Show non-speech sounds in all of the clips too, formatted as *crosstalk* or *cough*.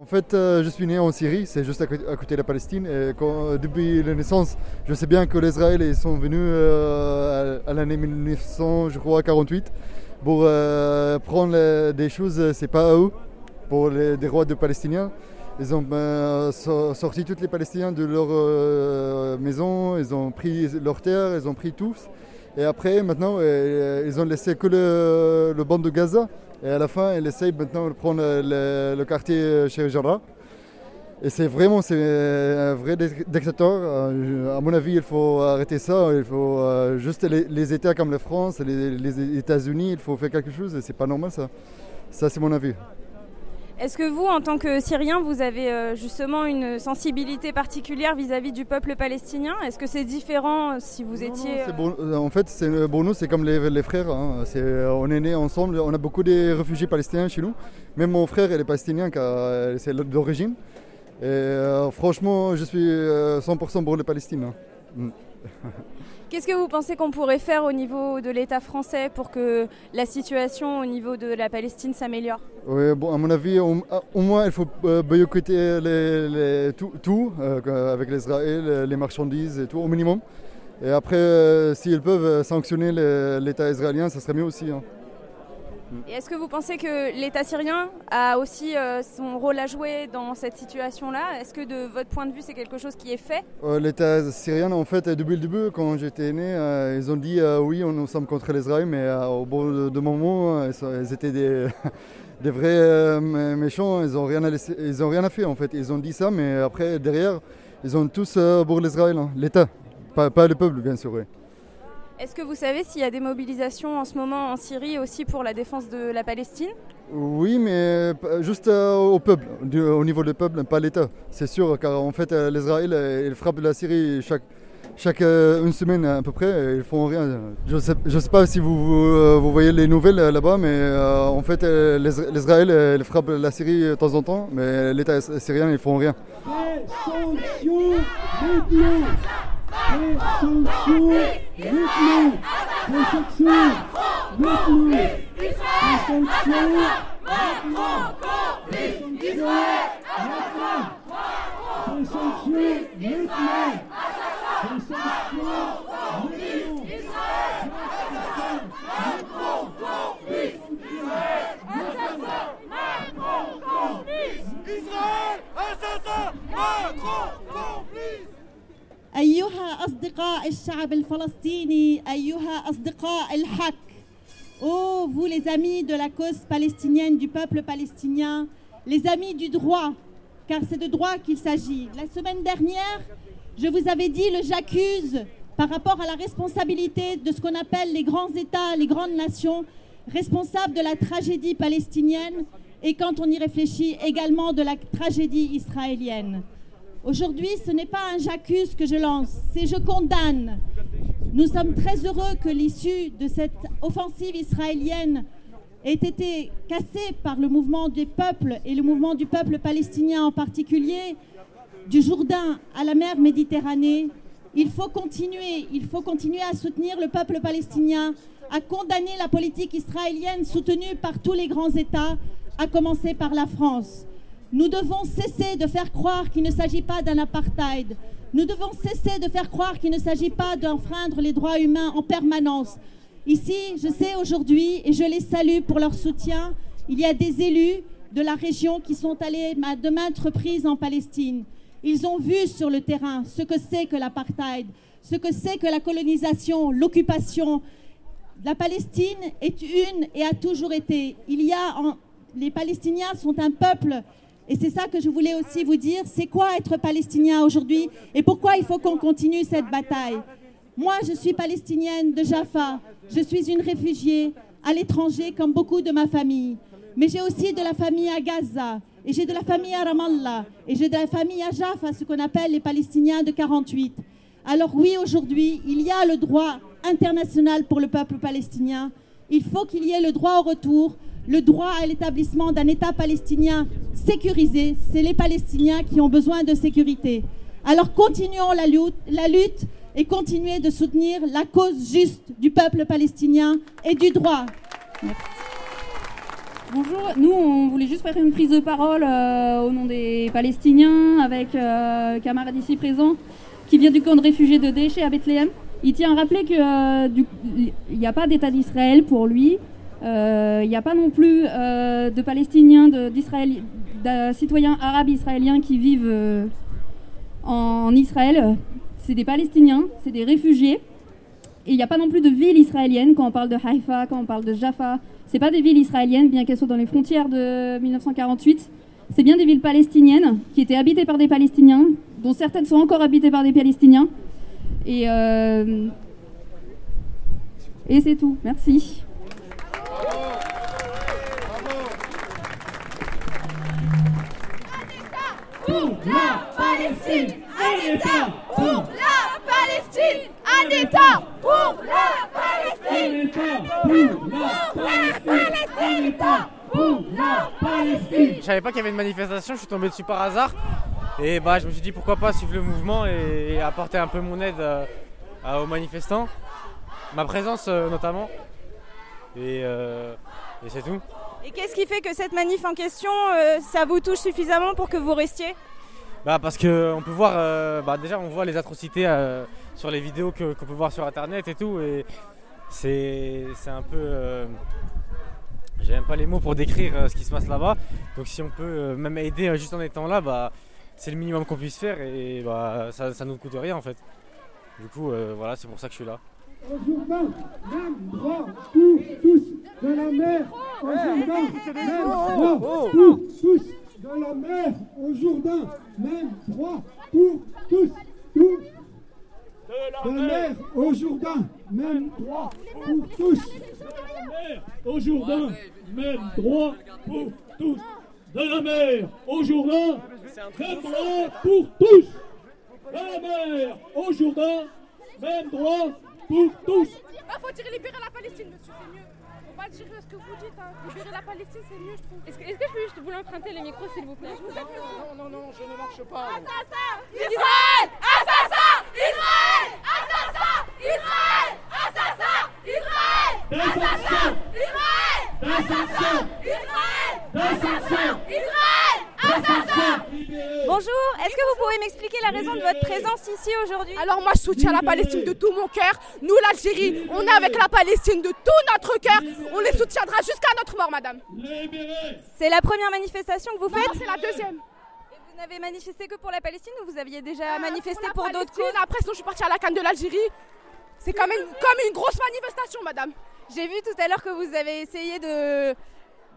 En fait, euh, je suis né en Syrie, c'est juste à côté, de la Palestine. Euh, depuis la naissance, je sais bien que l'Israël ils sont venus euh, à, l'année 1948 pour prendre des choses, c'est pas à eux, pour les des rois de Palestiniens. Ils ont sorti tous les Palestiniens de leur maison, ils ont pris leurs terres, ils ont pris tous. Et après, maintenant, ils ont laissé que le, le banc de Gaza. Et à la fin, elle essaye maintenant de prendre le, quartier chez Jarrah. Et c'est vraiment c'est un vrai dictateur. Euh, à mon avis, il faut arrêter ça. Il faut euh, juste les, États comme la France, les, les États-Unis, il faut faire quelque chose. Et c'est pas normal ça. Ça, c'est mon avis. Est-ce que vous, en tant que Syrien, vous avez euh, justement une sensibilité particulière vis-à-vis du peuple palestinien? Est-ce que c'est différent euh, si vous étiez... Euh, en fait, pour nous, c'est comme les, frères. Hein. on est nés ensemble. On a beaucoup de réfugiés palestiniens chez nous. Même mon frère, il est palestinien, c'est d'origine. Et franchement, je suis 100% pour les Palestiniens. Hein. *laughs* Qu'est-ce que vous pensez qu'on pourrait faire au niveau de l'État français pour que la situation au niveau de la Palestine s'améliore? Oui, bon, à mon avis, au, moins il faut euh, boycotter tout, euh, avec l'Israël, les marchandises et tout, au minimum. Et après, euh, s'ils peuvent sanctionner l'État israélien, ça serait mieux aussi. Hein. Est-ce que vous pensez que l'État syrien a aussi euh, son rôle à jouer dans cette situation-là? Est-ce que de votre point de vue, c'est quelque chose qui est fait? Euh, L'État syrien, en fait, depuis le début, quand j'étais né, euh, ils ont dit oui, nous sommes contre l'Israël, mais au bout de moments, ils, étaient des, *laughs* vrais méchants, ils n'ont rien, à rien à faire en fait. Ils ont dit ça, mais après, derrière, ils ont tous pour l'Israël, hein. l'État, pas, le peuple, bien sûr. Est-ce que vous savez s'il y a des mobilisations en ce moment en Syrie aussi pour la défense de la Palestine? Oui, mais juste euh, au peuple, au niveau du peuple, pas l'État. C'est sûr, car en fait, euh, l'Israël, il frappe la Syrie chaque, chaque euh, une semaine à peu près, ils font rien. Je ne sais, je sais pas si vous, vous, voyez les nouvelles là-bas, mais en fait, l'Israël il frappe la Syrie de temps en temps, mais l'État syrien, ils font rien. Sanctions maintenant Sanctions Macron complice Israël Macron complice Israël Macron Israël Assassin Macron complice Israël Assassin Macron أيها أصدقاء الشعب الفلسطيني أيها أصدقاء الحق Oh, vous les amis de la cause palestinienne, du peuple palestinien, les amis du droit, car c'est de droit qu'il s'agit. La semaine dernière, je vous avais dit, le j'accuse par rapport à la responsabilité de ce qu'on appelle les grands États, les grandes nations, responsables de la tragédie palestinienne et quand on y réfléchit également de la tragédie israélienne. Aujourd'hui, ce n'est pas un j'accuse que je lance, c'est je condamne. Nous sommes très heureux que l'issue de cette offensive israélienne ait été cassée par le mouvement des peuples et le mouvement du peuple palestinien en particulier, du Jourdain à la mer Méditerranée. Il faut continuer, il faut continuer à soutenir le peuple palestinien, à condamner la politique israélienne soutenue par tous les grands États, à commencer par la France. Nous devons cesser de faire croire qu'il ne s'agit pas d'un apartheid. Nous devons cesser de faire croire qu'il ne s'agit pas d'enfreindre les droits humains en permanence. Ici, je sais aujourd'hui, et je les salue pour leur soutien, il y a des élus de la région qui sont allés à de maintes reprises en Palestine. Ils ont vu sur le terrain ce que c'est que l'apartheid, ce que c'est que la colonisation, l'occupation. La Palestine est une et a toujours été. Il y a les Palestiniens sont un peuple et c'est ça que je voulais aussi vous dire. C'est quoi être palestinien aujourd'hui et pourquoi il faut qu'on continue cette bataille? Moi, je suis palestinienne de Jaffa. Je suis une réfugiée à l'étranger comme beaucoup de ma famille. Mais j'ai aussi de la famille à Gaza. Et j'ai de la famille à Ramallah. Et j'ai de la famille à Jaffa, ce qu'on appelle les Palestiniens de 48. Alors oui, aujourd'hui, il y a le droit international pour le peuple palestinien. Il faut qu'il y ait le droit au retour, le droit à l'établissement d'un État palestinien sécurisé. C'est les Palestiniens qui ont besoin de sécurité. Alors continuons la lutte, et continuez de soutenir la cause juste du peuple palestinien et du droit. Bonjour, nous on voulait juste faire une prise de parole euh, au nom des Palestiniens avec euh, camarade ici présent qui vient du camp de réfugiés de déchets à Bethléem. Il tient à rappeler qu'il n'y a pas d'État d'Israël pour lui. Il n'y a pas non plus de Palestiniens, de, de, citoyens arabes israéliens qui vivent en Israël. C'est des Palestiniens, c'est des réfugiés. Et il n'y a pas non plus de ville israélienne quand on parle de Haïfa, quand on parle de Jaffa. C'est pas des villes israéliennes, bien qu'elles soient dans les frontières de 1948. C'est bien des villes palestiniennes qui étaient habitées par des Palestiniens, dont certaines sont encore habitées par des Palestiniens. Et, euh, et c'est tout. Merci. Palestine, un État pour la Palestine, un État pour la Palestine, pour la Palestine, Je savais pas qu'il y avait une manifestation, je suis tombé dessus par hasard. Et bah je me suis dit pourquoi pas suivre le mouvement et, apporter un peu mon aide euh, aux manifestants. Ma présence euh, notamment. Euh, et, c'est tout. Et qu'est-ce qui fait que cette manif en question, ça vous touche suffisamment pour que vous restiez? Bah parce qu'on peut voir, euh, bah déjà on voit les atrocités euh, sur les vidéos qu'on peut voir sur internet et tout et c'est un peu... Euh, j'ai même pas les mots pour décrire ce qui se passe là-bas. Donc si on peut même aider juste en étant là, bah, c'est le minimum qu'on puisse faire et bah, ça, ça nous coûte rien en fait. Du coup voilà c'est pour ça que je suis là. tous de la mer au Jourdain, même droit pour tous, tous. De la, mer au Jourdain, même droit pour tous. De la mer au Jourdain, même droit pour tous. De la mer au Jourdain, même droit pour tous. De la mer au Jourdain, même droit pour tous. Il faut tirer libérer la Palestine, monsieur, c'est mieux pas dire ce que vous dites. Hein. Libérer la Palestine, c'est mieux, je trouve. Est-ce que, est que, je peux juste vous emprunter les micros, s'il vous plaît? Je vous non, non, non, non, je ne marche pas. Assassin! Israël! Assassin! Israël! Assassin! Israël! Assassin! Israël! Assassin! Israël! Assassin! Israël! Assassin Israël! Assassin Bonjour, est-ce que vous pouvez m'expliquer la raison de votre présence ici aujourd'hui? Alors moi je soutiens la Palestine de tout mon cœur. Nous l'Algérie, on est avec la Palestine de tout notre cœur. On les soutiendra jusqu'à notre mort, madame. C'est la première manifestation que vous faites C'est la deuxième. Vous n'avez manifesté que pour la Palestine ou vous aviez déjà euh, manifesté pour, d'autres causes? Après, sinon je suis partie à la canne de l'Algérie. C'est quand même comme une grosse manifestation, madame. J'ai vu tout à l'heure que vous avez essayé de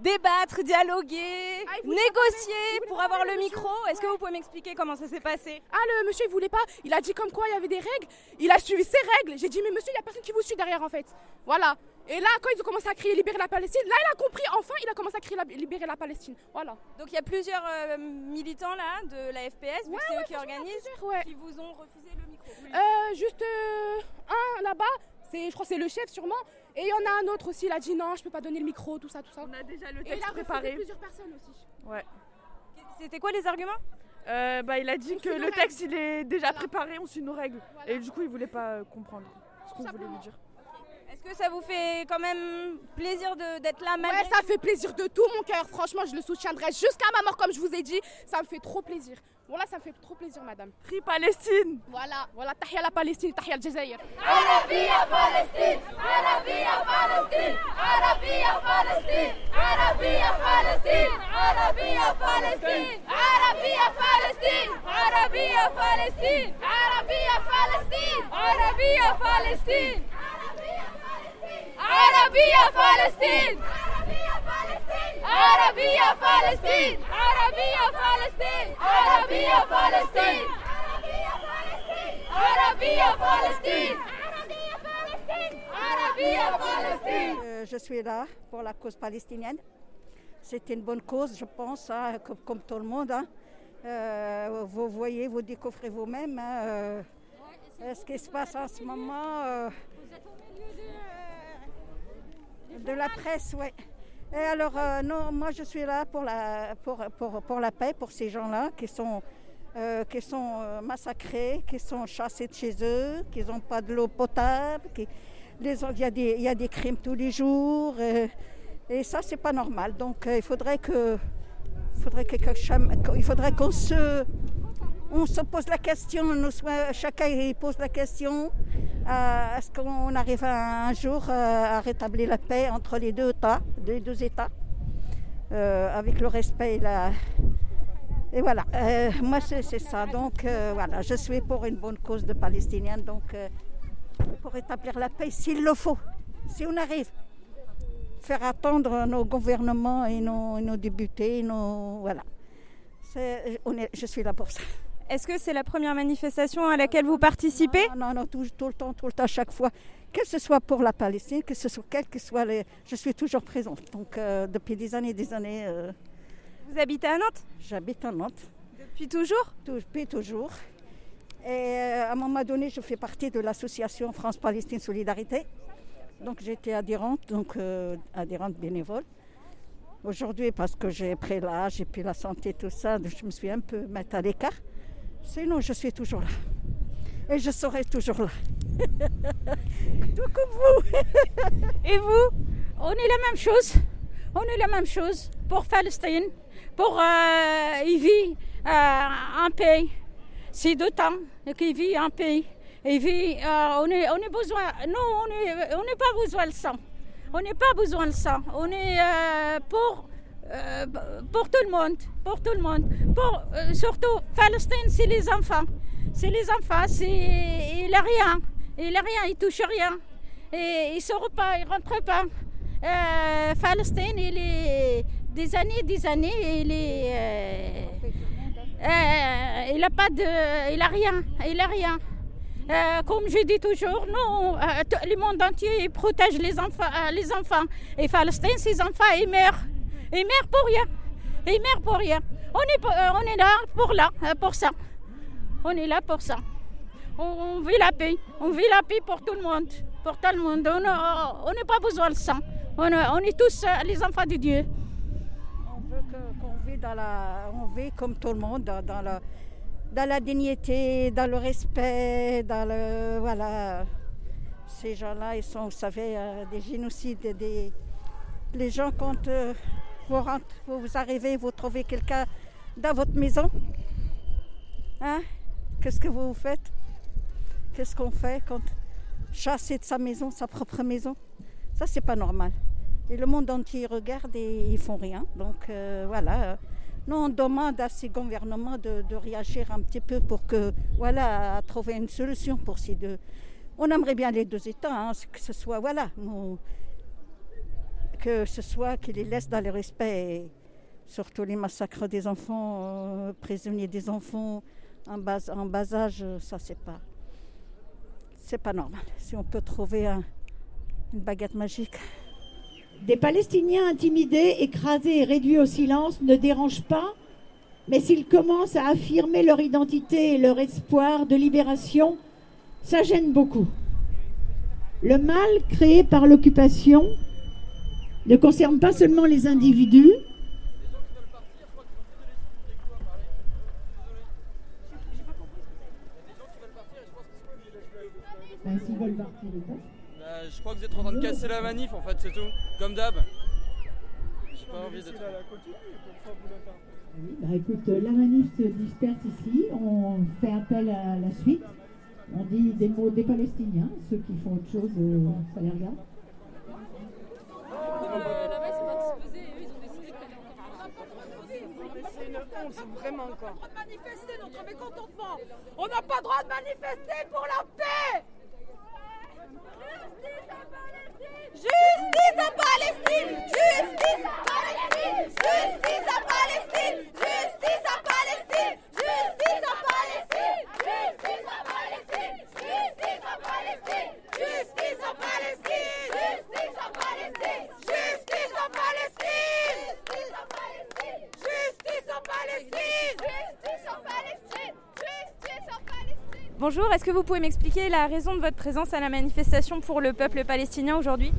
débattre, dialoguer, ah, négocier pour avoir le micro. Est-ce que vous pouvez m'expliquer comment ça s'est passé? Ah, le monsieur, il voulait pas. Il a dit comme quoi il y avait des règles. Il a suivi ses règles. J'ai dit, mais monsieur, il n'y a personne qui vous suit derrière en fait. Voilà. Et là, quand ils ont commencé à crier libérer la Palestine, là, il a compris. Enfin, il a commencé à crier libérer la Palestine. Voilà. Donc il y a plusieurs euh, militants là de la FPS, c'est eux qui organisent, qui vous ont refusé le micro. Euh, juste euh, un là-bas. Je crois, c'est le chef sûrement. Et il y en a un autre aussi, il a dit non, je peux pas donner le micro, tout ça, tout ça. On a déjà le texte préparé. Et plusieurs personnes aussi. Ouais. C'était quoi les arguments euh, bah, Il a dit que le texte il est déjà préparé, on suit nos règles. Et du coup, il voulait pas euh, comprendre ce qu'on voulait lui dire. Est-ce que ça vous fait quand même plaisir d'être là malgré Ouais, ça fait plaisir de tout mon cœur. Franchement, je le soutiendrai jusqu'à ma mort, comme je vous ai dit. Ça me fait trop plaisir. Voilà, ça me fait trop plaisir, madame. Prix Palestine Voilà, voilà. Tahia la Palestine, Tahia le Jazair. Arabia Palestine Arabia Palestine Arabia Palestine Arabia Palestine Arabia Palestine Arabia Palestine Arabia Palestine Arabia Palestine Arabia Palestine عربية فلسطين عربية فلسطين عربية فلسطين عربية فلسطين عربية فلسطين عربية فلسطين Je suis là pour la cause palestinienne. C'est une bonne cause, je pense, hein, comme, comme, tout le monde. Hein. Euh, vous voyez, vous découvrez vous-même hein, euh, ce qui se passe en ce moment. Euh, de la presse, oui. Et alors, euh, non, moi je suis là pour la, pour, pour, pour la paix, pour ces gens-là qui sont, euh, qui sont euh, massacrés, qui sont chassés de chez eux, qui n'ont pas de l'eau potable. Qui, il, y a des, il y a des crimes tous les jours. Et ça, c'est pas normal. Donc, il faudrait que- il faudrait qu'on se, on se pose la question, chacun pose la question, euh, est-ce qu'on arrive un jour euh, à rétablir la paix entre les deux États, euh, avec le respect et la, et voilà, moi c'est ça. Donc voilà, je suis pour une bonne cause de Palestiniens, donc pour rétablir la paix s'il le faut, si on arrive. Faire attendre nos gouvernements et nos, députés, voilà. Je suis là pour ça. Est-ce que c'est la première manifestation à laquelle vous participez? Non, non, non, tout, tout le temps, tout le temps, chaque fois. Que ce soit pour la Palestine, que ce soit quel que soit les... Je suis toujours présente. Donc euh, depuis des années et des années. euh, Vous habitez à Nantes? J'habite à Nantes. Depuis toujours? Depuis toujours. Et euh, à un moment donné, je fais partie de l'association France-Palestine Solidarité. Donc j'étais adhérente, donc adhérente bénévole. Aujourd'hui, parce que j'ai pris l'âge et puis la santé, tout ça, je me suis un peu mise à l'écart. Sinon, je suis toujours là. Et je serai toujours là. *laughs* Tout comme vous. *laughs* Et vous On est la même chose. On est la même chose pour Palestine, pour euh, il vit euh, un pays. C'est deux temps qu'il vit un pays. Il vit, euh, on est, on est besoin. Nous, on est, on n'est pas besoin de ça. On n'est pas besoin de ça. On est euh, pour. Euh, pour tout le monde, pour tout le monde, pour euh, surtout Palestine, c'est les enfants, c'est les enfants, c'est il a rien, il a rien, il touche rien, et il sort pas, il rentre pas. Euh, Palestine, il est des années, des années, il est, euh, il a pas de, il rien, il rien. Comme je dis toujours, le monde entier protège les enfants, les enfants. Et Palestine, ces enfants, ils meurent. Ils meurent pour rien. Ils meurent pour rien. On est, euh, on est là pour là, euh, pour ça. On est là pour ça. On, vit la paix. On vit la paix pour tout le monde. Pour tout le monde. On n'a on n'a pas besoin de ça. On, est tous euh, les enfants de Dieu. On veut qu'on vit comme tout le monde dans, la, dignité, dans le respect, dans le, voilà. Ces gens-là, ils sont, vous savez, euh, des génocides, des, les gens euh, vous, arrivez, vous trouvez quelqu'un dans votre maison, hein, qu'est-ce que vous faites? Qu'est-ce qu'on fait quand chasser de sa maison, sa propre maison? Ça, c'est pas normal. Et le monde entier regarde et ils font rien. Donc euh, voilà. Nous, on demande à ces gouvernements de, réagir un petit peu pour que, voilà, trouver une solution pour ces deux. On aimerait bien les deux États, hein, que ce soit, voilà, que ce soit qu'ils les laissent dans le respect, surtout les massacres des enfants, euh, prisonniers des enfants en bas, âge, ça c'est pas, c'est pas normal. Si on peut trouver un- une baguette magique. Des Palestiniens intimidés, écrasés et réduits au silence ne dérangent pas, mais s'ils commencent à affirmer leur identité et leur espoir de libération, ça gêne beaucoup. Le mal créé par l'occupation ne concerne pas seulement les individus, Ben, s'ils veulent partir, ils vont. Bah, je crois que vous êtes en train de casser la manif en fait, c'est tout. Comme d'hab. J'ai pas envie d'être. Oui, bah écoute, euh, la manif se disperse ici, on fait appel à la suite, on dit des mots des Palestiniens, ceux qui font autre chose, euh, ça les regarde. Vraiment quoi. On n'a pas le droit de manifester notre mécontentement. On n'a pas le droit de manifester pour la paix. Est-ce que vous pouvez m'expliquer la raison de votre présence à la manifestation pour le peuple palestinien aujourd'hui?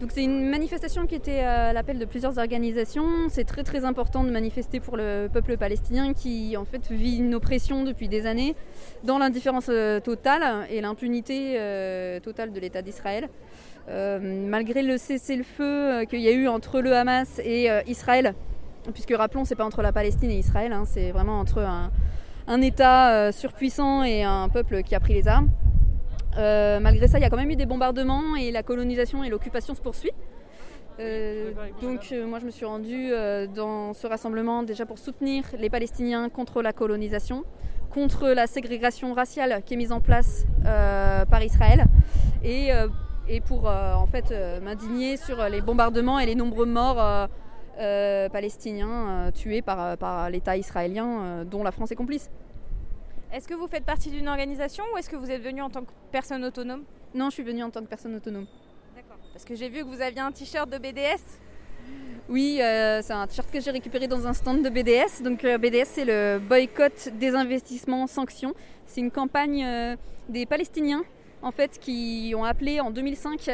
Donc c'est une manifestation qui était à l'appel de plusieurs organisations. C'est très très important de manifester pour le peuple palestinien qui en fait vit une oppression depuis des années dans l'indifférence euh, totale et l'impunité euh, totale de l'État d'Israël. malgré le cessez-le-feu qu'il y a eu entre le Hamas et Israël, puisque rappelons, c'est pas entre la Palestine et Israël, hein, c'est vraiment entre un, un État surpuissant et un peuple qui a pris les armes. malgré ça, il y a quand même eu des bombardements et la colonisation et l'occupation se poursuit. Euh, donc euh, moi je me suis rendue euh, dans ce rassemblement déjà pour soutenir les Palestiniens contre la colonisation, contre la ségrégation raciale qui est mise en place par Israël et, et pour en fait m'indigner sur les bombardements et les nombreux morts palestiniens tués par, par l'État israélien dont la France est complice. Est-ce que vous faites partie d'une organisation ou est-ce que vous êtes venu en tant que personne autonome? Non, je suis venue en tant que personne autonome. Parce que j'ai vu que vous aviez un t-shirt de BDS. Oui, euh, c'est un t-shirt que j'ai récupéré dans un stand de BDS. Donc euh, BDS, c'est le boycott des investissements sanctions. C'est une campagne euh, des Palestiniens en fait qui ont appelé en 2005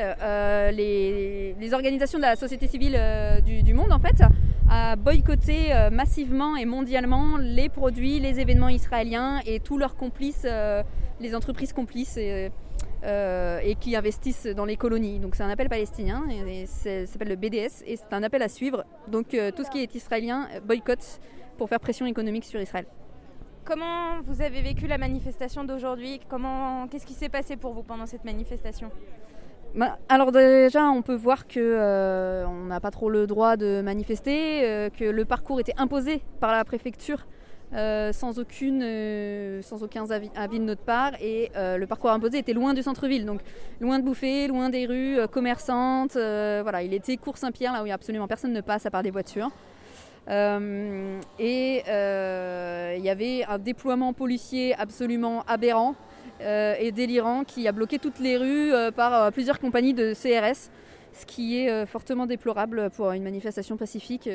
les, organisations de la société civile du, du, monde en fait à boycotter massivement et mondialement les produits, les événements israéliens et tous leurs complices, les entreprises complices. Et, euh, qui investissent dans les colonies. Donc c'est un appel palestinien, et, ça s'appelle le BDS, et c'est un appel à suivre. Donc euh, tout ce qui est israélien euh, boycotte pour faire pression économique sur Israël. Comment vous avez vécu la manifestation d'aujourd'hui? Qu'est-ce qui s'est passé pour vous pendant cette manifestation? Bah, alors déjà, on peut voir que on n'a pas trop le droit de manifester, que le parcours était imposé par la préfecture euh, sans, aucune, euh, sans aucun avis, de notre part. Et euh, le parcours imposé était loin du centre-ville, donc loin de bouffer, loin des rues commerçantes. voilà, il était cours Saint-Pierre, là où absolument personne ne passe à part des voitures. Et il y avait un déploiement policier absolument aberrant et délirant qui a bloqué toutes les rues par plusieurs compagnies de CRS ce qui est fortement déplorable pour une manifestation pacifique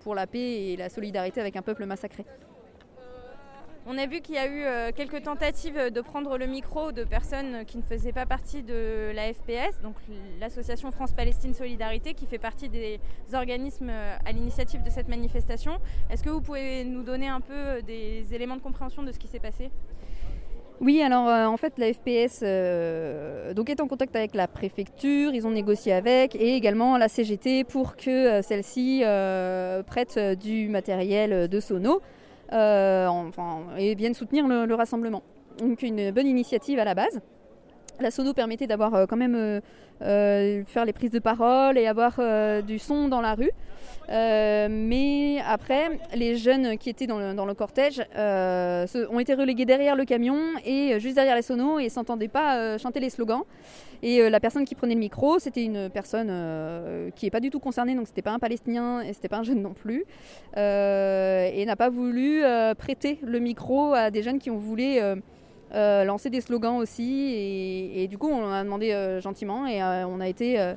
pour la paix et la solidarité avec un peuple massacré. On a vu qu'il y a eu euh, quelques tentatives de prendre le micro de personnes qui ne faisaient pas partie de la FPS, donc l'association France-Palestine Solidarité, qui fait partie des organismes euh, à l'initiative de cette manifestation. Est-ce que vous pouvez nous donner un peu des éléments de compréhension de ce qui s'est passé? Oui, alors euh, en fait la FPS est en contact avec la préfecture, ils ont négocié avec et également la CGT pour que celle-ci prête du matériel de sono euh, enfin, et viennent soutenir le, rassemblement. Donc une bonne initiative à la base. La sono permettait d'avoir euh, quand même euh, faire les prises de parole et avoir du son dans la rue. mais après, les jeunes qui étaient dans le, cortège ont été relégués derrière le camion et juste derrière les sonos et s'entendaient pas chanter les slogans. Et euh, la personne qui prenait le micro, c'était une personne euh, qui n'est pas du tout concernée, donc c'était pas un Palestinien et c'était pas un jeune non plus, euh, et n'a pas voulu prêter le micro à des jeunes qui ont voulu lancer des slogans aussi. Et, du coup, on a demandé gentiment et on a été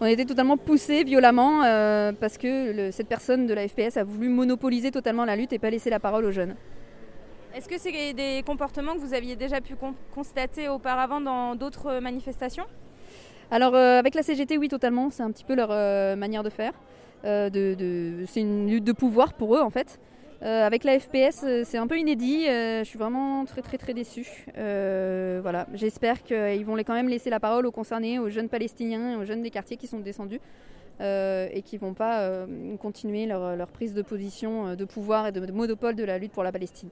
on a été totalement poussé violemment parce que cette personne de la FPS a voulu monopoliser totalement la lutte et pas laisser la parole aux jeunes. Est-ce que c'est des comportements que vous aviez déjà pu constater auparavant dans d'autres manifestations? Alors euh, avec la CGT, oui, totalement. C'est un petit peu leur euh, manière de faire. Euh, de, c'est une lutte de pouvoir pour eux en fait. Avec la FPS, c'est un peu inédit. je suis vraiment très très très déçue. voilà, j'espère qu'ils vont quand même laisser la parole aux concernés, aux jeunes Palestiniens, aux jeunes des quartiers qui sont descendus. et qui ne vont pas continuer leur, prise de position de pouvoir et de monopole de la lutte pour la Palestine.